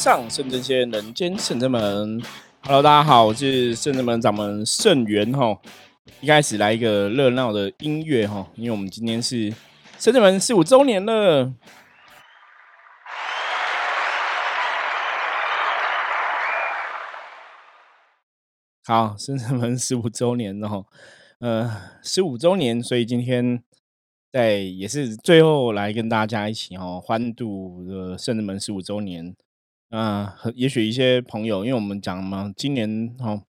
上圣真仙，人间圣真门。Hello，大家好，我是圣真门掌门圣元哈。一开始来一个热闹的音乐哈，因为我们今天是圣真门十五周年了。好，圣真门十五周年哦，呃，十五周年，所以今天。在也是最后来跟大家一起哦欢度的圣人门十五周年啊，也许一些朋友，因为我们讲嘛，今年哦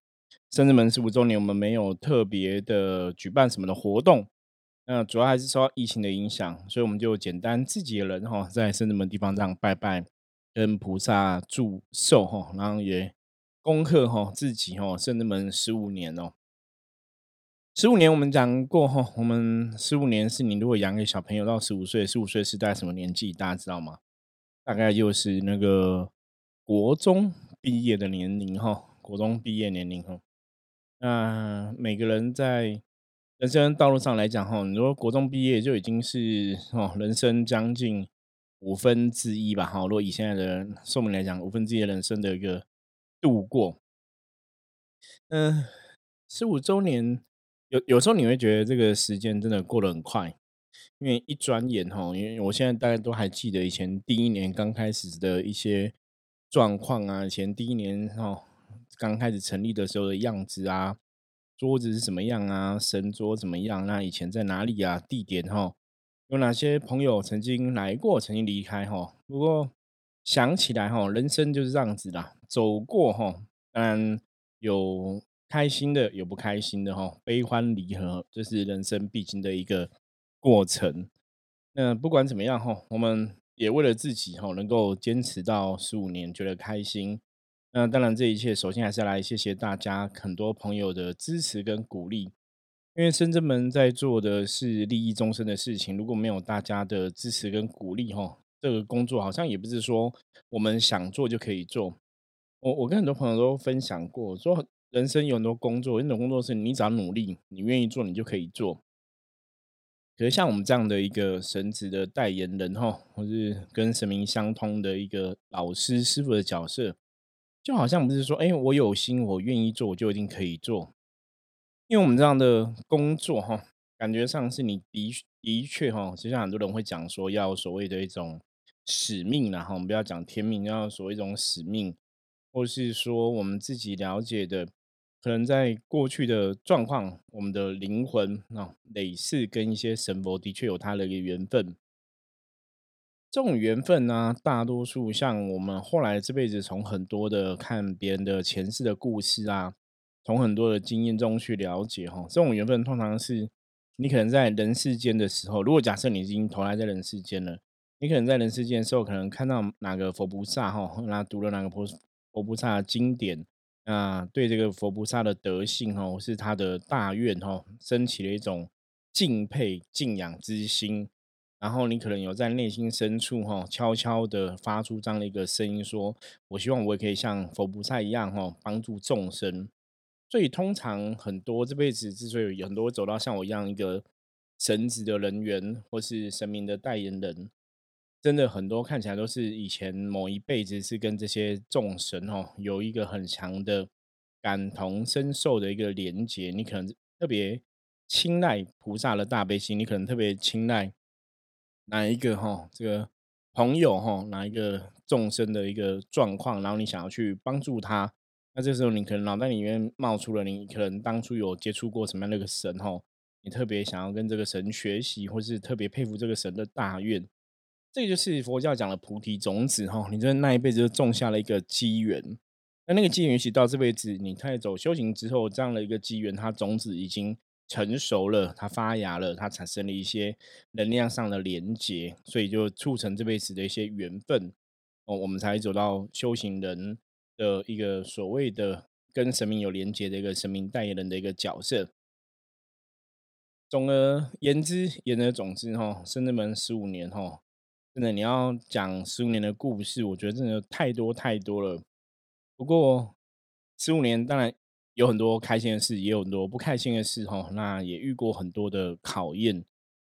圣人门十五周年，我们没有特别的举办什么的活动，那主要还是受到疫情的影响，所以我们就简单自己的人哈，在圣人门地方这样拜拜，跟菩萨祝寿哈，然后也恭贺哈自己哈圣人门十五年哦。十五年，我们讲过哈，我们十五年是你如果养个小朋友到十五岁，十五岁是在什么年纪？大家知道吗？大概就是那个国中毕业的年龄哈，国中毕业年龄哈。那每个人在人生道路上来讲哈，你说国中毕业就已经是哦，人生将近五分之一吧哈。如果以现在的寿命来讲，五分之一的人生的一个度过，嗯，十五周年。有有时候你会觉得这个时间真的过得很快，因为一转眼哈，因为我现在大家都还记得以前第一年刚开始的一些状况啊，以前第一年哈刚开始成立的时候的样子啊，桌子是什么样啊，神桌怎么样？那以前在哪里啊？地点哈，有哪些朋友曾经来过，曾经离开哈？不过想起来哈，人生就是这样子的，走过哈，嗯，有。开心的有不开心的哈，悲欢离合，这是人生必经的一个过程。那不管怎么样哈，我们也为了自己哈，能够坚持到十五年，觉得开心。那当然，这一切首先还是来谢谢大家很多朋友的支持跟鼓励。因为深圳门在做的是利益终身的事情，如果没有大家的支持跟鼓励哈，这个工作好像也不是说我们想做就可以做。我我跟很多朋友都分享过说。人生有很多工作，那种工作是你只要努力，你愿意做，你就可以做。可是像我们这样的一个神职的代言人哈，或是跟神明相通的一个老师师傅的角色，就好像不是说，哎，我有心，我愿意做，我就一定可以做。因为我们这样的工作哈，感觉上是你的的确哈，就像很多人会讲说，要所谓的一种使命然后我们不要讲天命，要所谓一种使命，或是说我们自己了解的。可能在过去的状况，我们的灵魂啊，累世跟一些神佛的确有它的一个缘分。这种缘分呢，大多数像我们后来这辈子，从很多的看别人的前世的故事啊，从很多的经验中去了解哈。这种缘分通常是你可能在人世间的时候，如果假设你已经投来在人世间了，你可能在人世间的时候，可能看到哪个佛菩萨哈，那读了哪个佛佛菩萨的经典。那对这个佛菩萨的德性哦，是他的大愿哦，升起了一种敬佩敬仰之心。然后你可能有在内心深处哈，悄悄的发出这样的一个声音，说：“我希望我也可以像佛菩萨一样哈，帮助众生。”所以通常很多这辈子之所以有很多走到像我一样一个神职的人员，或是神明的代言人。真的很多看起来都是以前某一辈子是跟这些众神哦有一个很强的感同身受的一个连接，你可能特别青睐菩萨的大悲心，你可能特别青睐哪一个哈这个朋友哈哪一个众生的一个状况，然后你想要去帮助他，那这时候你可能脑袋里面冒出了你可能当初有接触过什么样的一个神哈，你特别想要跟这个神学习，或是特别佩服这个神的大愿。这就是佛教讲的菩提种子哈，你这那一辈子就种下了一个机缘，那那个机缘其实到这辈子你太走修行之后，这样的一个机缘，它种子已经成熟了，它发芽了，它产生了一些能量上的连接，所以就促成这辈子的一些缘分哦，我们才走到修行人的一个所谓的跟神明有连接的一个神明代言人的一个角色。总而言之，言而总之哈，深圳门十五年哈。真的，你要讲十五年的故事，我觉得真的太多太多了。不过十五年当然有很多开心的事，也有很多不开心的事哈。那也遇过很多的考验。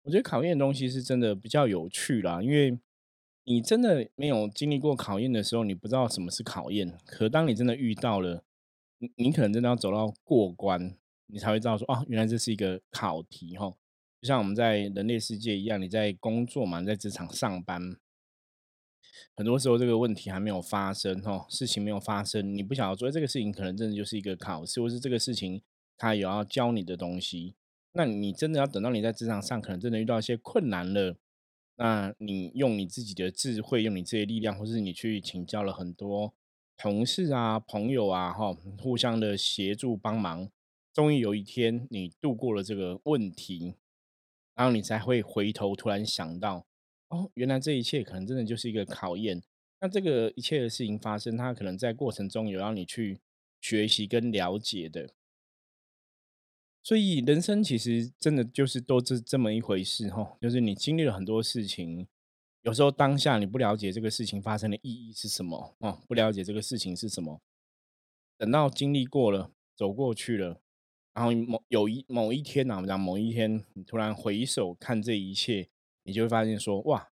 我觉得考验的东西是真的比较有趣啦，因为你真的没有经历过考验的时候，你不知道什么是考验。可当你真的遇到了，你你可能真的要走到过关，你才会知道说，哦，原来这是一个考题哈。就像我们在人类世界一样，你在工作嘛，在职场上班，很多时候这个问题还没有发生哦，事情没有发生，你不想要做这个事情可能真的就是一个考试，或是这个事情它有要教你的东西。那你真的要等到你在职场上可能真的遇到一些困难了。那你用你自己的智慧，用你自己的力量，或是你去请教了很多同事啊、朋友啊，哈，互相的协助帮忙，终于有一天你度过了这个问题，然后你才会回头突然想到，哦，原来这一切可能真的就是一个考验。那这个一切的事情发生，它可能在过程中有让你去学习跟了解的。所以人生其实真的就是都是这么一回事哈，就是你经历了很多事情，有时候当下你不了解这个事情发生的意义是什么哦，不了解这个事情是什么，等到经历过了，走过去了，然后某有一某一天呐，我们讲某一天，你突然回首看这一切，你就会发现说，哇，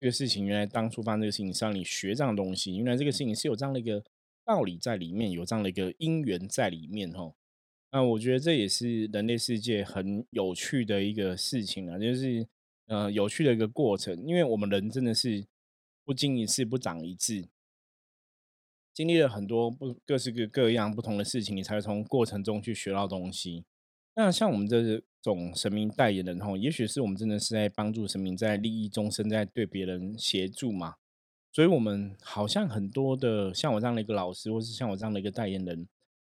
这个事情原来当初发生这个事情是让你学这样的东西，原来这个事情是有这样的一个道理在里面，有这样的一个因缘在里面哈。那我觉得这也是人类世界很有趣的一个事情啊，就是呃有趣的一个过程，因为我们人真的是不经一事不长一智，经历了很多不各式各各样不同的事情，你才会从过程中去学到东西。那像我们这种神明代言人吼，也许是我们真的是在帮助神明，在利益众生，在对别人协助嘛，所以我们好像很多的像我这样的一个老师，或是像我这样的一个代言人。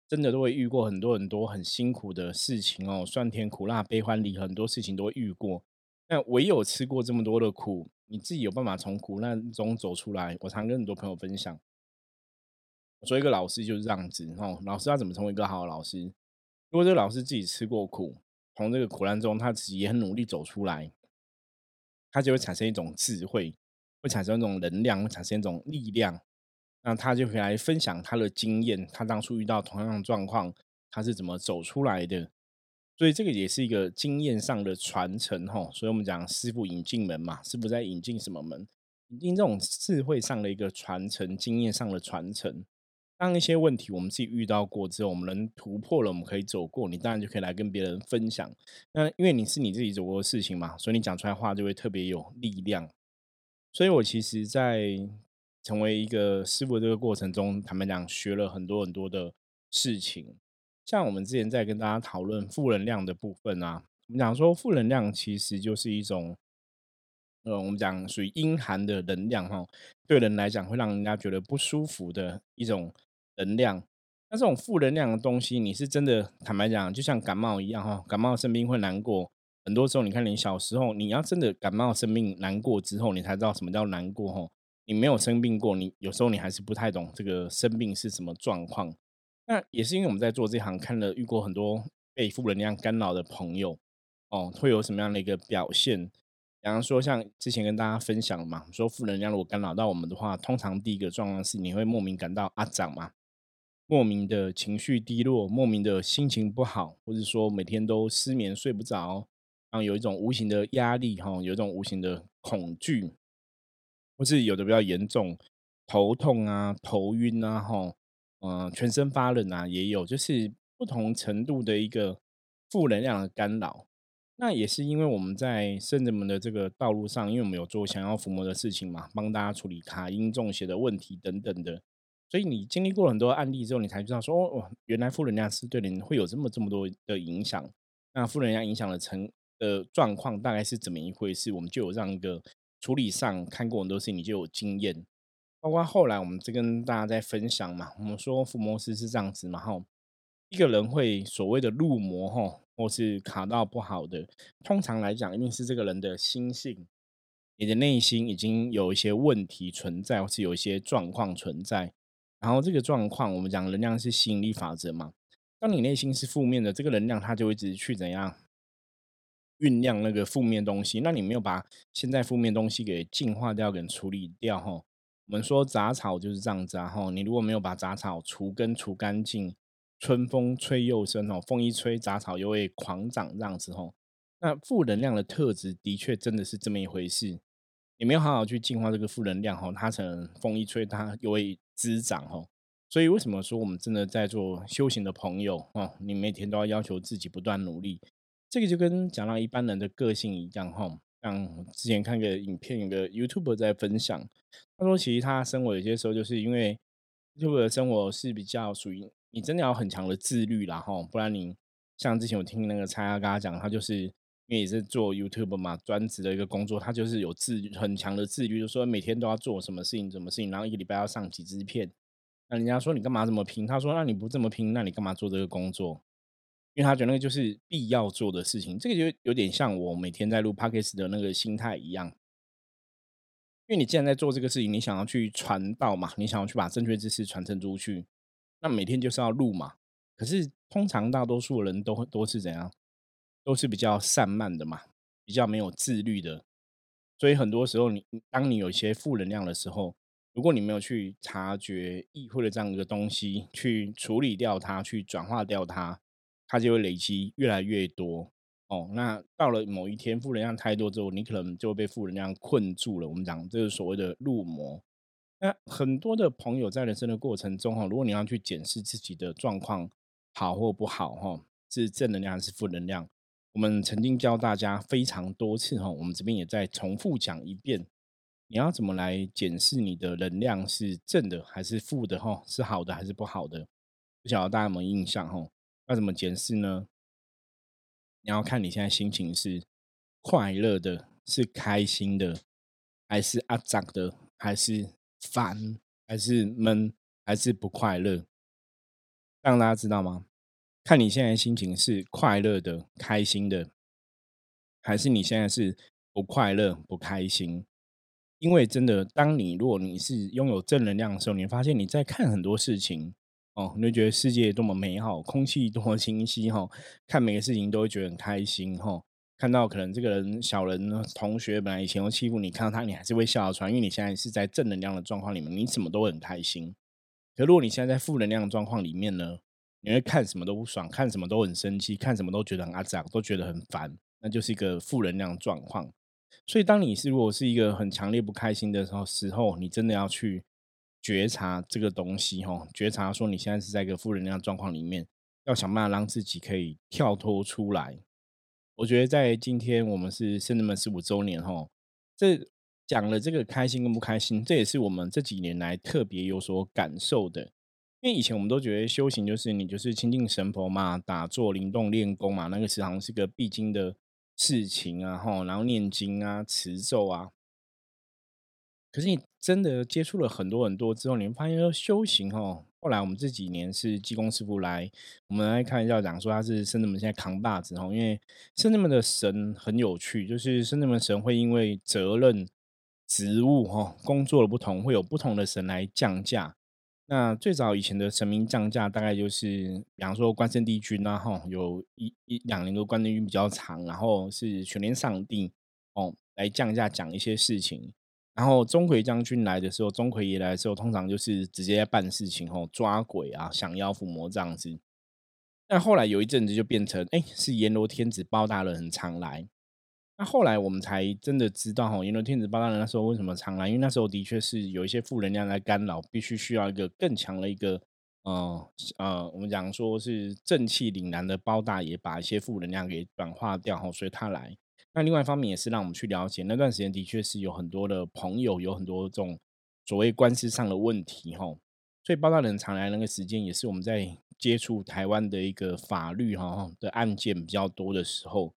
真的都会遇过很多很多很辛苦的事情哦，酸甜苦辣悲欢离，很多事情都会遇过。那唯有吃过这么多的苦，你自己有办法从苦难中走出来。我常跟很多朋友分享，我说一个老师就是这样子哦。老师要怎么成为一个好的老师？如果这个老师自己吃过苦，从这个苦难中他自己也很努力走出来，他就会产生一种智慧，会产生一种能量，会产生一种力量。那他就可以来分享他的经验，他当初遇到同样的状况，他是怎么走出来的？所以这个也是一个经验上的传承哈。所以我们讲师傅引进门嘛，师傅在引进什么门？引进这种智慧上的一个传承，经验上的传承。当一些问题我们自己遇到过之后，我们能突破了，我们可以走过，你当然就可以来跟别人分享。那因为你是你自己走过的事情嘛，所以你讲出来话就会特别有力量。所以我其实，在成为一个师傅这个过程中，坦白讲，学了很多很多的事情。像我们之前在跟大家讨论负能量的部分啊，我们讲说负能量其实就是一种，呃，我们讲属于阴寒的能量哈，对人来讲会让人家觉得不舒服的一种能量。那这种负能量的东西，你是真的坦白讲，就像感冒一样哈，感冒生病会难过。很多时候，你看你小时候，你要真的感冒生病难过之后，你才知道什么叫难过哈。你没有生病过，你有时候你还是不太懂这个生病是什么状况。那也是因为我们在做这行，看了遇过很多被负能量干扰的朋友，哦，会有什么样的一个表现？比方说，像之前跟大家分享嘛，说负能量如果干扰到我们的话，通常第一个状况是你会莫名感到阿长嘛，莫名的情绪低落，莫名的心情不好，或者说每天都失眠睡不着，然后有一种无形的压力哈，有一种无形的恐惧。或是有的比较严重，头痛啊、头晕啊、哈，嗯，全身发冷啊，也有，就是不同程度的一个负能量的干扰。那也是因为我们在圣人们的这个道路上，因为我们有做想要伏魔的事情嘛，帮大家处理卡因中邪的问题等等的，所以你经历过很多案例之后，你才知道说，哦，原来负能量是对人会有这么这么多的影响。那负能量影响的成的状况大概是怎么一回事？我们就有这样一个。处理上看过很多事情，你就有经验。包括后来我们在跟大家在分享嘛，我们说伏魔师是这样子嘛，哈，一个人会所谓的入魔哈，或是卡到不好的，通常来讲一定是这个人的心性，你的内心已经有一些问题存在，或是有一些状况存在。然后这个状况，我们讲能量是吸引力法则嘛，当你内心是负面的，这个能量它就会一直去怎样？酝酿那个负面东西，那你没有把现在负面东西给净化掉、给处理掉哈。我们说杂草就是这样子啊哈，你如果没有把杂草除根除干净，春风吹又生哦，风一吹杂草又会狂长这样子吼。那负能量的特质的确真的是这么一回事。也没有好好去净化这个负能量哈，它可能风一吹，它又会滋长哈。所以为什么说我们真的在做修行的朋友哦，你每天都要要求自己不断努力，这个就跟讲到一般人的个性一样哈。像之前看个影片，有个 YouTube 在分享，他说其实他生活有些时候就是因为 YouTube 的生活是比较属于你真的要很强的自律啦哈，不然你像之前我听那个蔡阿跟他讲，他就是因为也是做 YouTube 嘛，专职的一个工作，他就是有自很强的自律，就说每天都要做什么事情，什么事情，然后一个礼拜要上几支片。那人家说你干嘛这么拼？他说那你不这么拼，那你干嘛做这个工作？因为他觉得那个就是必要做的事情，这个就有点像我每天在录 podcast 的那个心态一样。因为你既然在做这个事情，你想要去传道嘛，你想要去把正确知识传承出去，那每天就是要录嘛。可是通常大多数人都都是怎样，都是比较散漫的嘛，比较没有自律的。所以很多时候，你当你有一些负能量的时候，如果你没有去察觉、意会的这样一个东西，去处理掉它，去转化掉它。它就会累积越来越多哦。那到了某一天负能量太多之后，你可能就会被负能量困住了。我们讲这是所谓的入魔。那很多的朋友在人生的过程中哈，如果你要去检视自己的状况好或不好哈，是正能量还是负能量？我们曾经教大家非常多次哈，我们这边也再重复讲一遍。你要怎么来检视你的能量是正的还是负的哈？是好的还是不好的？不晓得大家有没有印象哈？要怎么检视呢？你要看你现在心情是快乐的，是开心的，还是阿脏的，还是烦，还是闷，还是不快乐？让大家知道吗？看你现在心情是快乐的、开心的，还是你现在是不快乐、不开心？因为真的，当你如果你是拥有正能量的时候，你发现你在看很多事情。哦，你就觉得世界多么美好，空气多么清晰哈，看每个事情都会觉得很开心哈。看到可能这个人小人同学本来以前会欺负你，看到他你还是会笑出来，因为你现在是在正能量的状况里面，你什么都很开心。可如果你现在在负能量的状况里面呢，你会看什么都不爽，看什么都很生气，看什么都觉得很阿杂，都觉得很烦，那就是一个负能量状况。所以当你是如果是一个很强烈不开心的时候，时候你真的要去。觉察这个东西，哈，觉察说你现在是在一个负能量状况里面，要想办法让自己可以跳脱出来。我觉得在今天我们是圣人们十五周年，吼，这讲了这个开心跟不开心，这也是我们这几年来特别有所感受的。因为以前我们都觉得修行就是你就是亲近神佛嘛，打坐、灵动、练功嘛，那个时常是个必经的事情啊，吼，然后念经啊、持咒啊。可是你真的接触了很多很多之后，你会发现说修行哦。后来我们这几年是济公师傅来，我们来看一下讲说他是圣人们现在扛把子哦。因为圣人们的神很有趣，就是圣人们神会因为责任、职务吼、工作的不同，会有不同的神来降价。那最早以前的神明降价，大概就是比方说关圣帝君啊，哈，有一一两年的关帝君比较长，然后是全年上帝哦来降价讲一些事情。然后钟馗将军来的时候，钟馗爷来的时候，通常就是直接办事情吼，抓鬼啊，降妖伏魔这样子。但后来有一阵子就变成，哎，是阎罗天子包大人很常来。那后来我们才真的知道，哈，因为天子包大人那时候为什么常来？因为那时候的确是有一些负能量在干扰，必须需要一个更强的一个，呃呃，我们讲说是正气凛然的包大爷，把一些负能量给转化掉，哈，所以他来。那另外一方面也是让我们去了解，那段时间的确是有很多的朋友有很多这种所谓官司上的问题哈，所以包大人常来那个时间也是我们在接触台湾的一个法律哈的案件比较多的时候。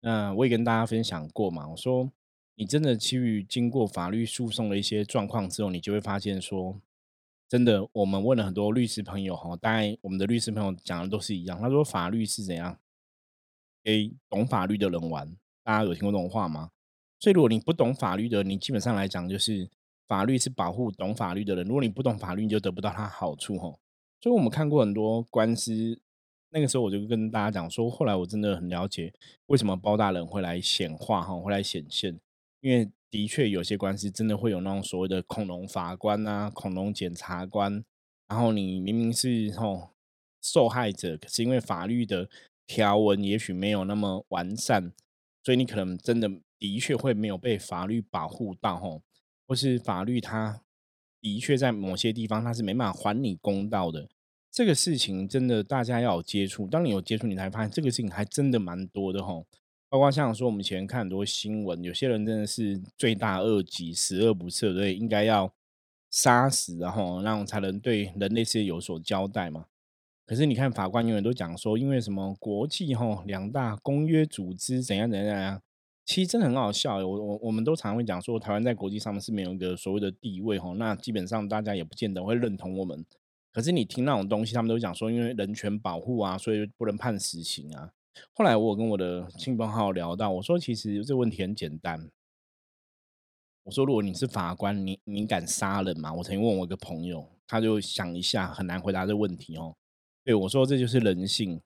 那我也跟大家分享过嘛，我说你真的去经过法律诉讼的一些状况之后，你就会发现说，真的我们问了很多律师朋友哈，当然我们的律师朋友讲的都是一样，他说法律是怎样给懂法律的人玩。大家有听过这种话吗？所以如果你不懂法律的，你基本上来讲就是法律是保护懂法律的人。如果你不懂法律，你就得不到它好处吼。所以我们看过很多官司，那个时候我就跟大家讲说，后来我真的很了解为什么包大人会来显化哈，会来显现。因为的确有些官司真的会有那种所谓的恐龙法官啊、恐龙检察官，然后你明明是吼受害者，可是因为法律的条文也许没有那么完善。所以你可能真的的确会没有被法律保护到吼，或是法律它的确在某些地方它是没办法还你公道的。这个事情真的大家要有接触，当你有接触，你才发现这个事情还真的蛮多的吼。包括像说我们以前看很多新闻，有些人真的是罪大恶极、十恶不赦，对，应该要杀死，然后让才能对人类世界有所交代嘛。可是你看法官永远都讲说，因为什么国际吼两大公约组织怎样怎样怎样，其实真的很好笑。我我我们都常会讲说，台湾在国际上面是没有一个所谓的地位吼，那基本上大家也不见得会认同我们。可是你听那种东西，他们都讲说，因为人权保护啊，所以不能判死刑啊。后来我跟我的亲朋好友聊到，我说其实这个问题很简单。我说如果你是法官，你你敢杀人吗？我曾经问我一个朋友，他就想一下，很难回答这个问题哦。对我说这就是人性，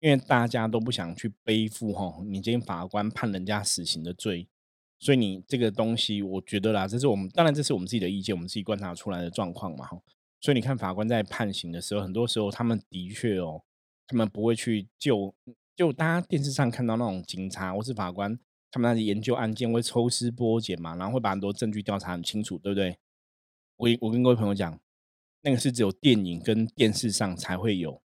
因为大家都不想去背负哈，你今天法官判人家死刑的罪，所以你这个东西，我觉得啦，这是我们当然这是我们自己的意见，我们自己观察出来的状况嘛哈。所以你看法官在判刑的时候，很多时候他们的确哦，他们不会去救。就大家电视上看到那种警察或是法官，他们那里研究案件会抽丝剥茧嘛，然后会把很多证据调查很清楚，对不对？我我跟各位朋友讲，那个是只有电影跟电视上才会有，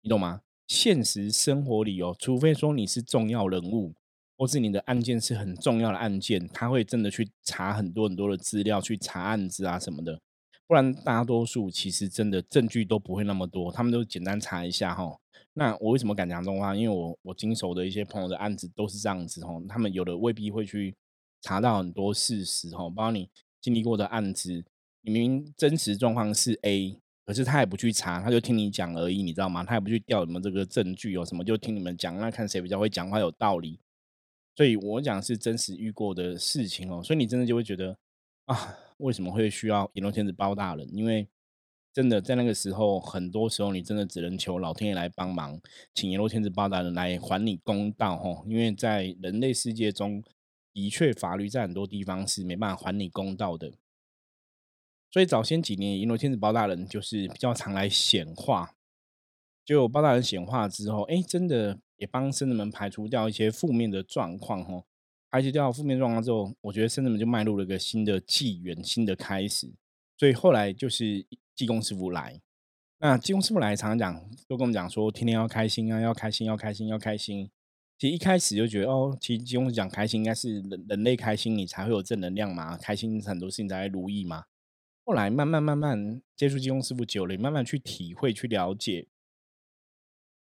你懂吗？现实生活里哦，除非说你是重要人物，或是你的案件是很重要的案件，他会真的去查很多很多的资料，去查案子啊什么的。不然大多数其实真的证据都不会那么多，他们都简单查一下哈。那我为什么敢讲这种话？因为我我经手的一些朋友的案子都是这样子吼，他们有的未必会去查到很多事实吼，包括你经历过的案子，你明明真实状况是 A，可是他也不去查，他就听你讲而已，你知道吗？他也不去调什么这个证据有什么，就听你们讲，那看谁比较会讲话有道理。所以我讲是真实遇过的事情哦，所以你真的就会觉得啊，为什么会需要阎罗天子包大人？因为真的在那个时候，很多时候你真的只能求老天爷来帮忙，请阎罗天子包大人来还你公道吼。因为在人类世界中，的确法律在很多地方是没办法还你公道的。所以早先几年，阎罗天子包大人就是比较常来显化。就包大人显化之后，哎，真的也帮生子们排除掉一些负面的状况吼。排除掉到负面状况之后，我觉得生子们就迈入了一个新的纪元，新的开始。所以后来就是。济公师傅来，那济公师傅来常常讲，都跟我们讲说，天天要开心啊，要开心，要开心，要开心。其实一开始就觉得，哦，其实技工讲开心，应该是人人类开心，你才会有正能量嘛，开心很多事情才会如意嘛。后来慢慢慢慢接触技工师傅久了，慢慢去体会、去了解，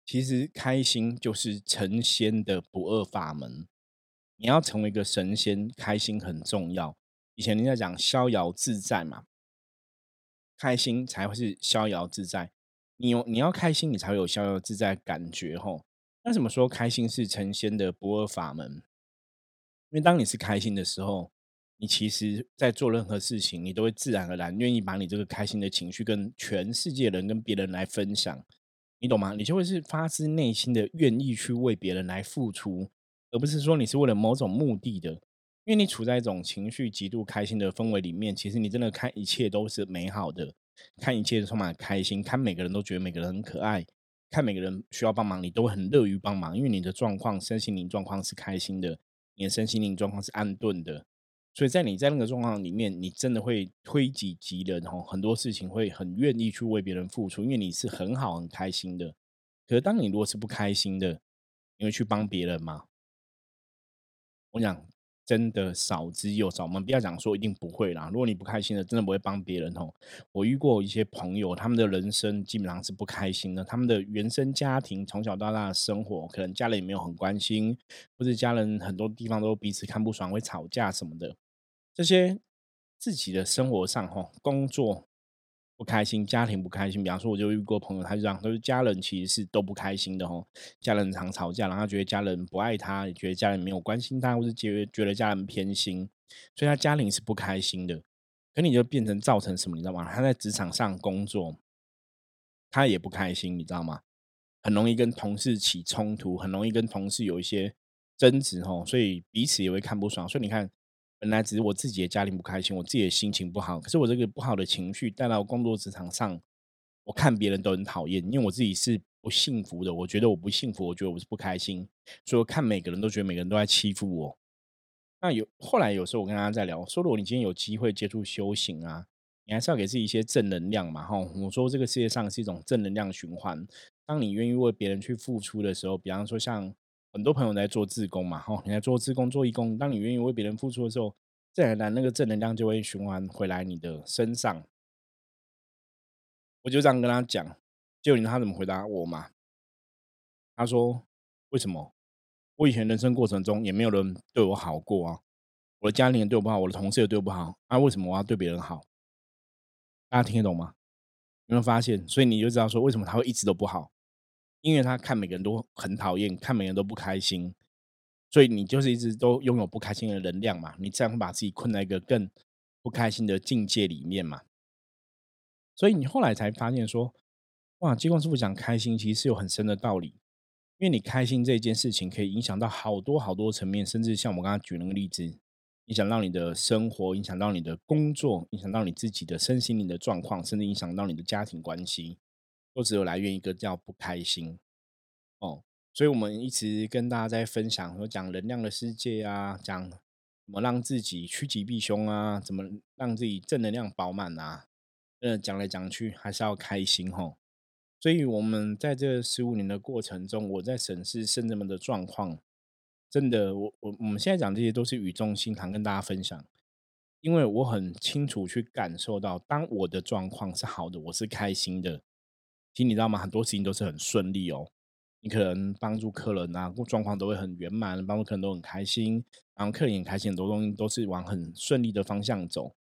其实开心就是成仙的不二法门。你要成为一个神仙，开心很重要。以前人家讲逍遥自在嘛。开心才会是逍遥自在，你有你要开心，你才会有逍遥自在感觉吼。那怎么说开心是成仙的不二法门？因为当你是开心的时候，你其实在做任何事情，你都会自然而然愿意把你这个开心的情绪跟全世界人跟别人来分享，你懂吗？你就会是发自内心的愿意去为别人来付出，而不是说你是为了某种目的的。因为你处在一种情绪极度开心的氛围里面，其实你真的看一切都是美好的，看一切充满开心，看每个人都觉得每个人很可爱，看每个人需要帮忙，你都会很乐于帮忙，因为你的状况身心灵状况是开心的，你的身心灵状况是安顿的，所以在你在那个状况里面，你真的会推己及人哦，很多事情会很愿意去为别人付出，因为你是很好很开心的。可是当你如果是不开心的，你会去帮别人吗？我讲。真的少之又少，我们不要讲说一定不会啦。如果你不开心的，真的不会帮别人哦。我遇过一些朋友，他们的人生基本上是不开心的。他们的原生家庭从小到大的生活，可能家人也没有很关心，或者家人很多地方都彼此看不爽，会吵架什么的。这些自己的生活上，哈，工作。不开心，家庭不开心。比方说，我就遇过朋友，他就这样，都是家人其实是都不开心的吼。家人常吵架，然后他觉得家人不爱他，也觉得家人没有关心他，或是觉得觉得家人偏心，所以他家庭是不开心的。可你就变成造成什么，你知道吗？他在职场上工作，他也不开心，你知道吗？很容易跟同事起冲突，很容易跟同事有一些争执吼，所以彼此也会看不爽。所以你看。本来只是我自己的家庭不开心，我自己的心情不好。可是我这个不好的情绪带到工作职场上，我看别人都很讨厌，因为我自己是不幸福的，我觉得我不幸福，我觉得我是不开心，所以看每个人都觉得每个人都在欺负我。那有后来有时候我跟大家在聊，说如果你今天有机会接触修行啊，你还是要给自己一些正能量嘛，哈。我说这个世界上是一种正能量循环，当你愿意为别人去付出的时候，比方说像很多朋友在做自工嘛，哈，你在做自工做义工，当你愿意为别人付出的时候，自然而然那个正能量就会循环回来你的身上。我就这样跟他讲，结果你知道他怎么回答我吗？他说：“为什么？”我以前人生过程中也没有人对我好过啊，我的家庭人对我不好，我的同事也对我不好，那为什么我要对别人好？大家听得懂吗？有没有发现？所以你就知道说为什么他会一直都不好，因为他看每个人都很讨厌，看每个人都不开心，所以你就是一直都拥有不开心的能量嘛，你这样会把自己困在一个更不开心的境界里面嘛。所以你后来才发现说，哇，金光师傅讲开心其实是有很深的道理。因为你开心这件事情，可以影响到好多好多层面，甚至像我刚刚举那个例子，影响到你的生活，影响到你的工作，影响到你自己的身心灵的状况，甚至影响到你的家庭关系，都只有来源一个叫不开心。哦，所以我们一直跟大家在分享，说讲能量的世界啊，讲怎么让自己趋吉避凶啊，怎么让自己正能量饱满啊，呃，讲来讲去还是要开心吼。所以，我们在这十五年的过程中，我在审视圣人们的状况，真的，我我我们现在讲这些都是语重心长跟大家分享，因为我很清楚去感受到，当我的状况是好的，我是开心的。其实你知道吗？很多事情都是很顺利哦。你可能帮助客人啊，状况都会很圆满，帮助客人都很开心，然后客人也开心，很多东西都是往很顺利的方向走。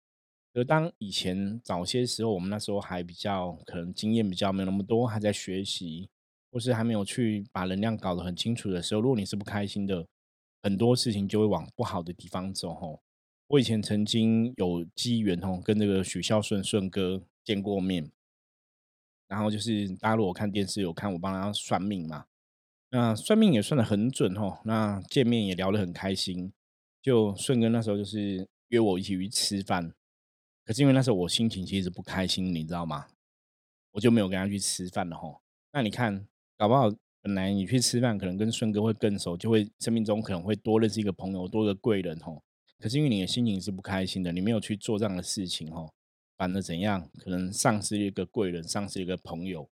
而当以前早些时候，我们那时候还比较可能经验比较没有那么多，还在学习，或是还没有去把能量搞得很清楚的时候，如果你是不开心的，很多事情就会往不好的地方走。吼，我以前曾经有机缘吼，跟这个许孝顺顺哥见过面，然后就是大家如果看电视有看我帮他算命嘛，那算命也算的很准吼，那见面也聊得很开心，就顺哥那时候就是约我一起去吃饭。可是因为那时候我心情其实不开心，你知道吗？我就没有跟他去吃饭了吼。那你看，搞不好本来你去吃饭，可能跟顺哥会更熟，就会生命中可能会多认识一个朋友，多个贵人吼。可是因为你的心情是不开心的，你没有去做这样的事情吼，反而怎样？可能丧失一个贵人，丧失一个朋友。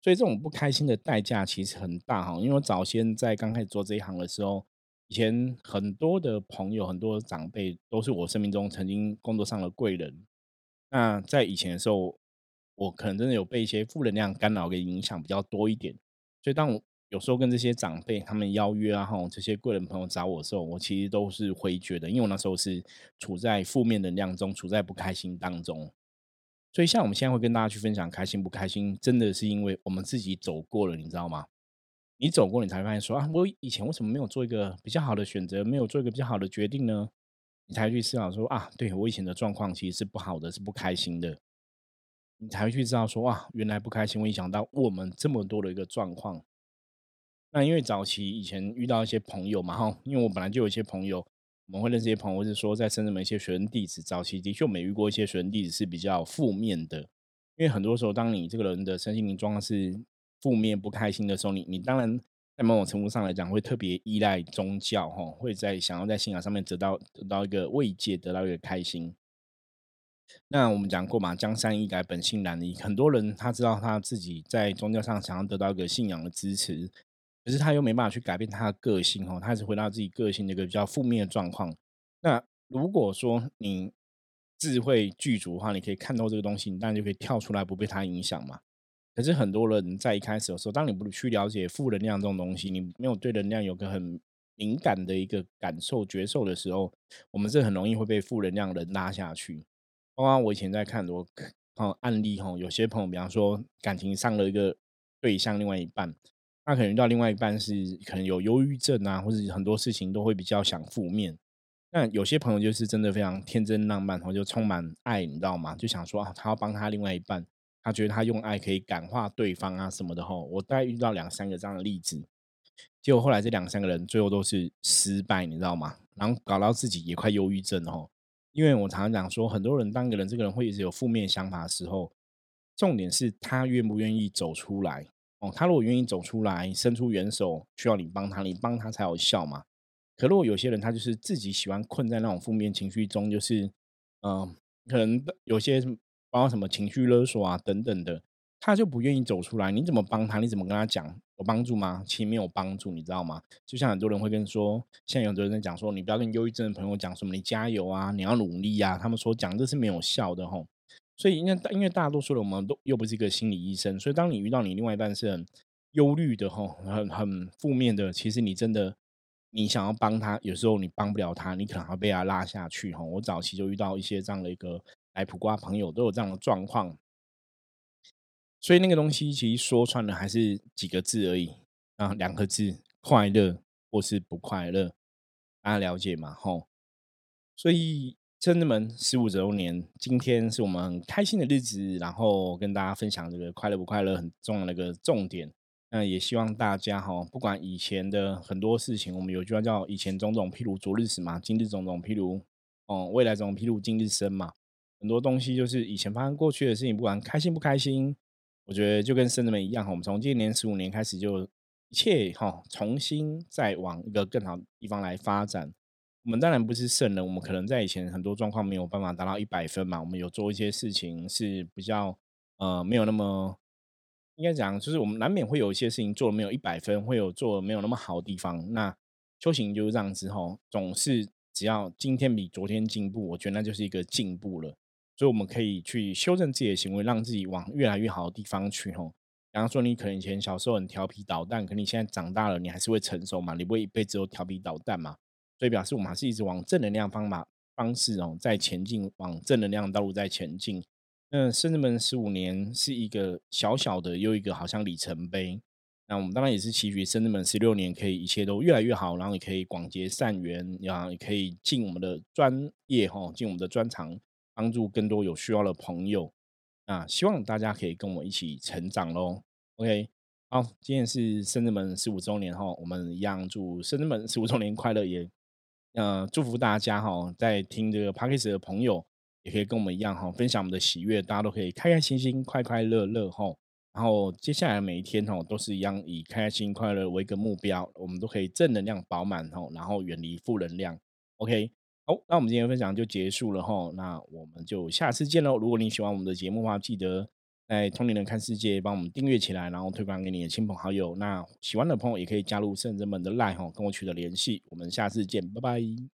所以这种不开心的代价其实很大哈。因为我早先在刚开始做这一行的时候。以前很多的朋友、很多长辈都是我生命中曾经工作上的贵人。那在以前的时候，我可能真的有被一些负能量干扰跟影响比较多一点。所以当我有时候跟这些长辈他们邀约啊，哈，这些贵人朋友找我的时候，我其实都是回绝的，因为我那时候是处在负面能量中，处在不开心当中。所以像我们现在会跟大家去分享开心不开心，真的是因为我们自己走过了，你知道吗？你走过，你才发现说啊，我以前为什么没有做一个比较好的选择，没有做一个比较好的决定呢？你才会去思考说啊，对我以前的状况其实是不好的，是不开心的。你才会去知道说哇，原来不开心会影响到我们这么多的一个状况。那因为早期以前遇到一些朋友嘛，哈，因为我本来就有一些朋友，我们会认识一些朋友，或是说在深圳的一些学生弟子，早期的确我们遇过一些学生弟子是比较负面的，因为很多时候当你这个人的身心灵状况是。负面不开心的时候，你你当然在某种程度上来讲，会特别依赖宗教，哈，会在想要在信仰上面得到得到一个慰藉，得到一个开心。那我们讲过嘛，江山易改，本性难移。很多人他知道他自己在宗教上想要得到一个信仰的支持，可是他又没办法去改变他的个性，哦，他还是回到自己个性的一个比较负面的状况。那如果说你智慧具足的话，你可以看透这个东西，你当然就可以跳出来，不被他影响嘛。可是很多人在一开始的时候，当你不去了解负能量这种东西，你没有对能量有个很敏感的一个感受、觉受的时候，我们是很容易会被负能量人拉下去。包括我以前在看很多案例哈，有些朋友，比方说感情上了一个对象，另外一半，那可能遇到另外一半是可能有忧郁症啊，或者很多事情都会比较想负面。那有些朋友就是真的非常天真浪漫，然后就充满爱，你知道吗？就想说啊，他要帮他另外一半。他觉得他用爱可以感化对方啊什么的吼，我大概遇到两三个这样的例子，结果后来这两三个人最后都是失败，你知道吗？然后搞到自己也快忧郁症吼。因为我常常讲说，很多人当一个人这个人会一直有负面想法的时候，重点是他愿不愿意走出来哦，他如果愿意走出来，伸出援手，需要你帮他，你帮他才有效嘛。可如果有些人他就是自己喜欢困在那种负面情绪中，就是嗯，可能有些包括什么情绪勒索啊等等的，他就不愿意走出来。你怎么帮他？你怎么跟他讲有帮助吗？其实没有帮助，你知道吗？就像很多人会跟说，现在有的人在讲说，你不要跟忧郁症的朋友讲什么，你加油啊，你要努力啊。他们说讲这是没有效的吼。所以，因为因为大多数人我们都又不是一个心理医生，所以当你遇到你另外一半是很忧虑的吼，很很负面的，其实你真的你想要帮他，有时候你帮不了他，你可能要被他拉下去吼。我早期就遇到一些这样的一个来普瓜朋友都有这样的状况，所以那个东西其实说穿了还是几个字而已啊，两个字：快乐或是不快乐，大家了解吗？吼，所以。生子门十五周年，今天是我们很开心的日子，然后跟大家分享这个快乐不快乐很重要的一个重点。那也希望大家哈，不管以前的很多事情，我们有句话叫“以前种种譬如昨日死嘛，今日种种譬如哦未来种种譬如今日生嘛”。很多东西就是以前发生过去的事情，不管开心不开心，我觉得就跟生子们一样哈。我们从今年十五年开始，就一切哈重新再往一个更好的地方来发展。我们当然不是圣人，我们可能在以前很多状况没有办法达到一百分嘛。我们有做一些事情是比较呃没有那么应该讲，就是我们难免会有一些事情做的没有一百分，会有做的没有那么好的地方。那修行就是这样子吼，总是只要今天比昨天进步，我觉得那就是一个进步了。所以我们可以去修正自己的行为，让自己往越来越好的地方去吼。比方说，你可能以前小时候很调皮捣蛋，可你现在长大了，你还是会成熟嘛？你不会一辈子都调皮捣蛋嘛？所以表示我们还是一直往正能量方法方式哦，在前进，往正能量道路在前进。那生日们十五年是一个小小的又一个好像里程碑。那我们当然也是祈许生日们十六年可以一切都越来越好，然后也可以广结善缘，然后也可以进我们的专业哈，进我们的专长，帮助更多有需要的朋友。啊希望大家可以跟我一起成长喽。OK。好，今天是生日们十五周年哈，我们一样祝生日们十五周年快乐，也呃祝福大家哈，在听这个 p a c k a g e 的朋友也可以跟我们一样哈，分享我们的喜悦，大家都可以开开心心、快快乐乐哈。然后接下来每一天哈，都是一样以开心快乐为一个目标，我们都可以正能量饱满哈，然后远离负能量。OK，好，那我们今天分享就结束了哈，那我们就下次见喽。如果你喜欢我们的节目的话，记得。在同龄人看世界，帮我们订阅起来，然后推广给你的亲朋好友。那喜欢的朋友也可以加入圣人们的 line，跟我取得联系。我们下次见，拜拜。